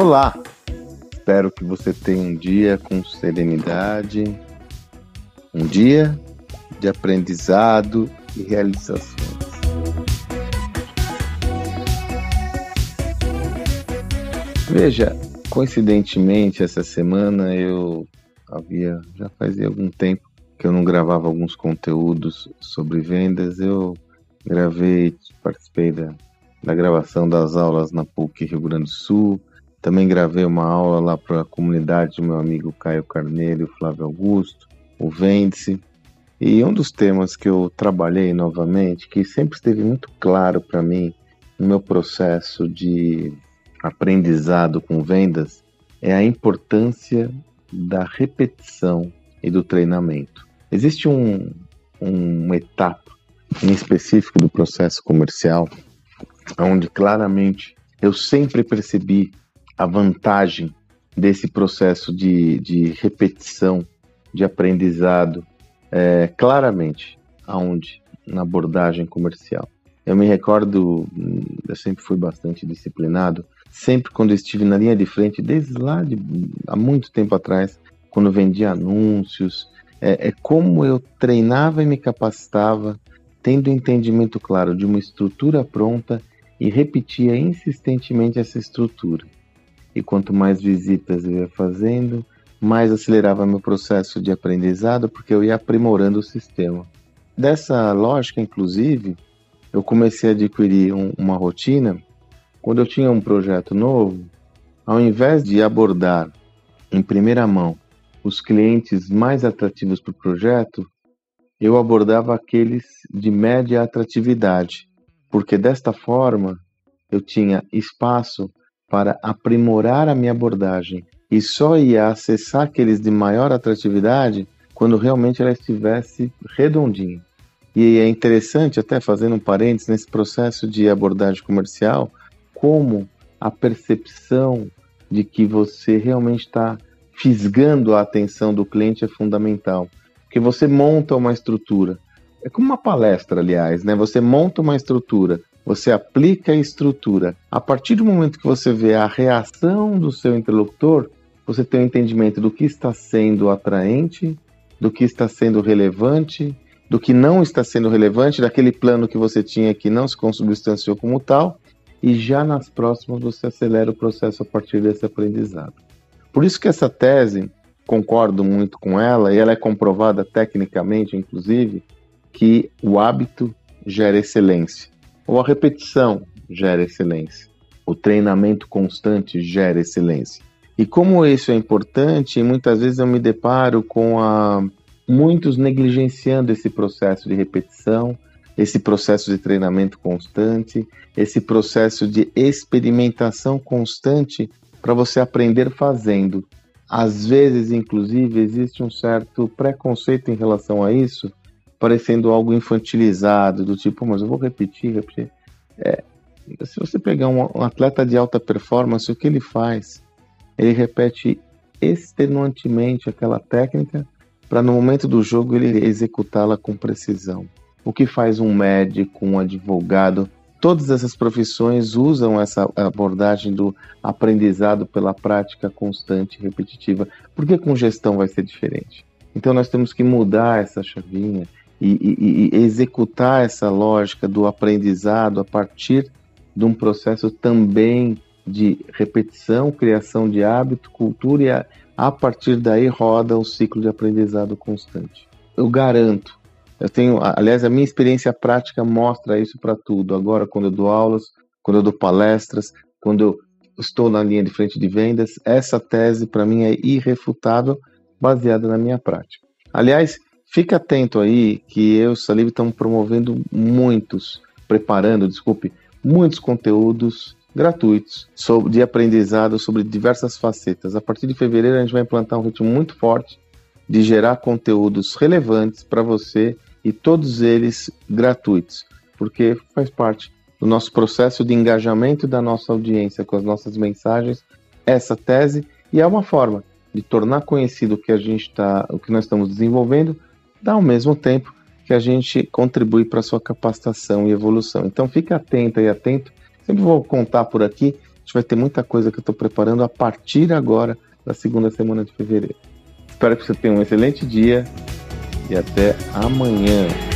Olá! Espero que você tenha um dia com serenidade, um dia de aprendizado e realizações. Veja, coincidentemente, essa semana eu havia, já fazia algum tempo que eu não gravava alguns conteúdos sobre vendas, eu gravei, participei da, da gravação das aulas na PUC Rio Grande do Sul, também gravei uma aula lá para a comunidade do meu amigo Caio Carneiro e Flávio Augusto, o Vende-se. E um dos temas que eu trabalhei novamente, que sempre esteve muito claro para mim no meu processo de aprendizado com vendas, é a importância da repetição e do treinamento. Existe um, uma etapa em específico do processo comercial onde claramente eu sempre percebi a vantagem desse processo de, de repetição, de aprendizado, é, claramente, aonde? Na abordagem comercial. Eu me recordo, eu sempre fui bastante disciplinado, sempre quando estive na linha de frente, desde lá de, há muito tempo atrás, quando vendia anúncios, é, é como eu treinava e me capacitava, tendo entendimento claro de uma estrutura pronta e repetia insistentemente essa estrutura e quanto mais visitas eu ia fazendo, mais acelerava meu processo de aprendizado, porque eu ia aprimorando o sistema. Dessa lógica, inclusive, eu comecei a adquirir um, uma rotina. Quando eu tinha um projeto novo, ao invés de abordar em primeira mão os clientes mais atrativos para o projeto, eu abordava aqueles de média atratividade, porque desta forma eu tinha espaço para aprimorar a minha abordagem e só ia acessar aqueles de maior atratividade quando realmente ela estivesse redondinha. E é interessante, até fazendo um parênteses, nesse processo de abordagem comercial, como a percepção de que você realmente está fisgando a atenção do cliente é fundamental. Porque você monta uma estrutura. É como uma palestra, aliás, né? Você monta uma estrutura você aplica a estrutura. A partir do momento que você vê a reação do seu interlocutor, você tem um entendimento do que está sendo atraente, do que está sendo relevante, do que não está sendo relevante, daquele plano que você tinha que não se consubstanciou como tal, e já nas próximas você acelera o processo a partir desse aprendizado. Por isso que essa tese, concordo muito com ela, e ela é comprovada tecnicamente, inclusive, que o hábito gera excelência ou a repetição gera excelência. O treinamento constante gera excelência. E como isso é importante, muitas vezes eu me deparo com a, muitos negligenciando esse processo de repetição, esse processo de treinamento constante, esse processo de experimentação constante para você aprender fazendo. Às vezes, inclusive, existe um certo preconceito em relação a isso, parecendo algo infantilizado, do tipo, mas eu vou repetir, repetir. É, se você pegar um, um atleta de alta performance, o que ele faz? Ele repete extenuantemente aquela técnica para no momento do jogo ele executá-la com precisão. O que faz um médico, um advogado, todas essas profissões usam essa abordagem do aprendizado pela prática constante e repetitiva. Por que com gestão vai ser diferente? Então nós temos que mudar essa chavinha e, e, e executar essa lógica do aprendizado a partir de um processo também de repetição, criação de hábito, cultura e a, a partir daí roda o ciclo de aprendizado constante. Eu garanto, eu tenho, aliás, a minha experiência prática mostra isso para tudo. Agora, quando eu dou aulas, quando eu dou palestras, quando eu estou na linha de frente de vendas, essa tese para mim é irrefutável, baseada na minha prática. Aliás, Fique atento aí que eu e o Salive estamos promovendo muitos, preparando, desculpe, muitos conteúdos gratuitos sobre, de aprendizado sobre diversas facetas. A partir de fevereiro a gente vai implantar um ritmo muito forte de gerar conteúdos relevantes para você e todos eles gratuitos, porque faz parte do nosso processo de engajamento da nossa audiência com as nossas mensagens, essa tese, e é uma forma de tornar conhecido o que a gente está, o que nós estamos desenvolvendo ao mesmo tempo que a gente contribui para a sua capacitação e evolução. Então fique atento e atento. Sempre vou contar por aqui gente vai ter muita coisa que eu estou preparando a partir agora da segunda semana de fevereiro. Espero que você tenha um excelente dia e até amanhã.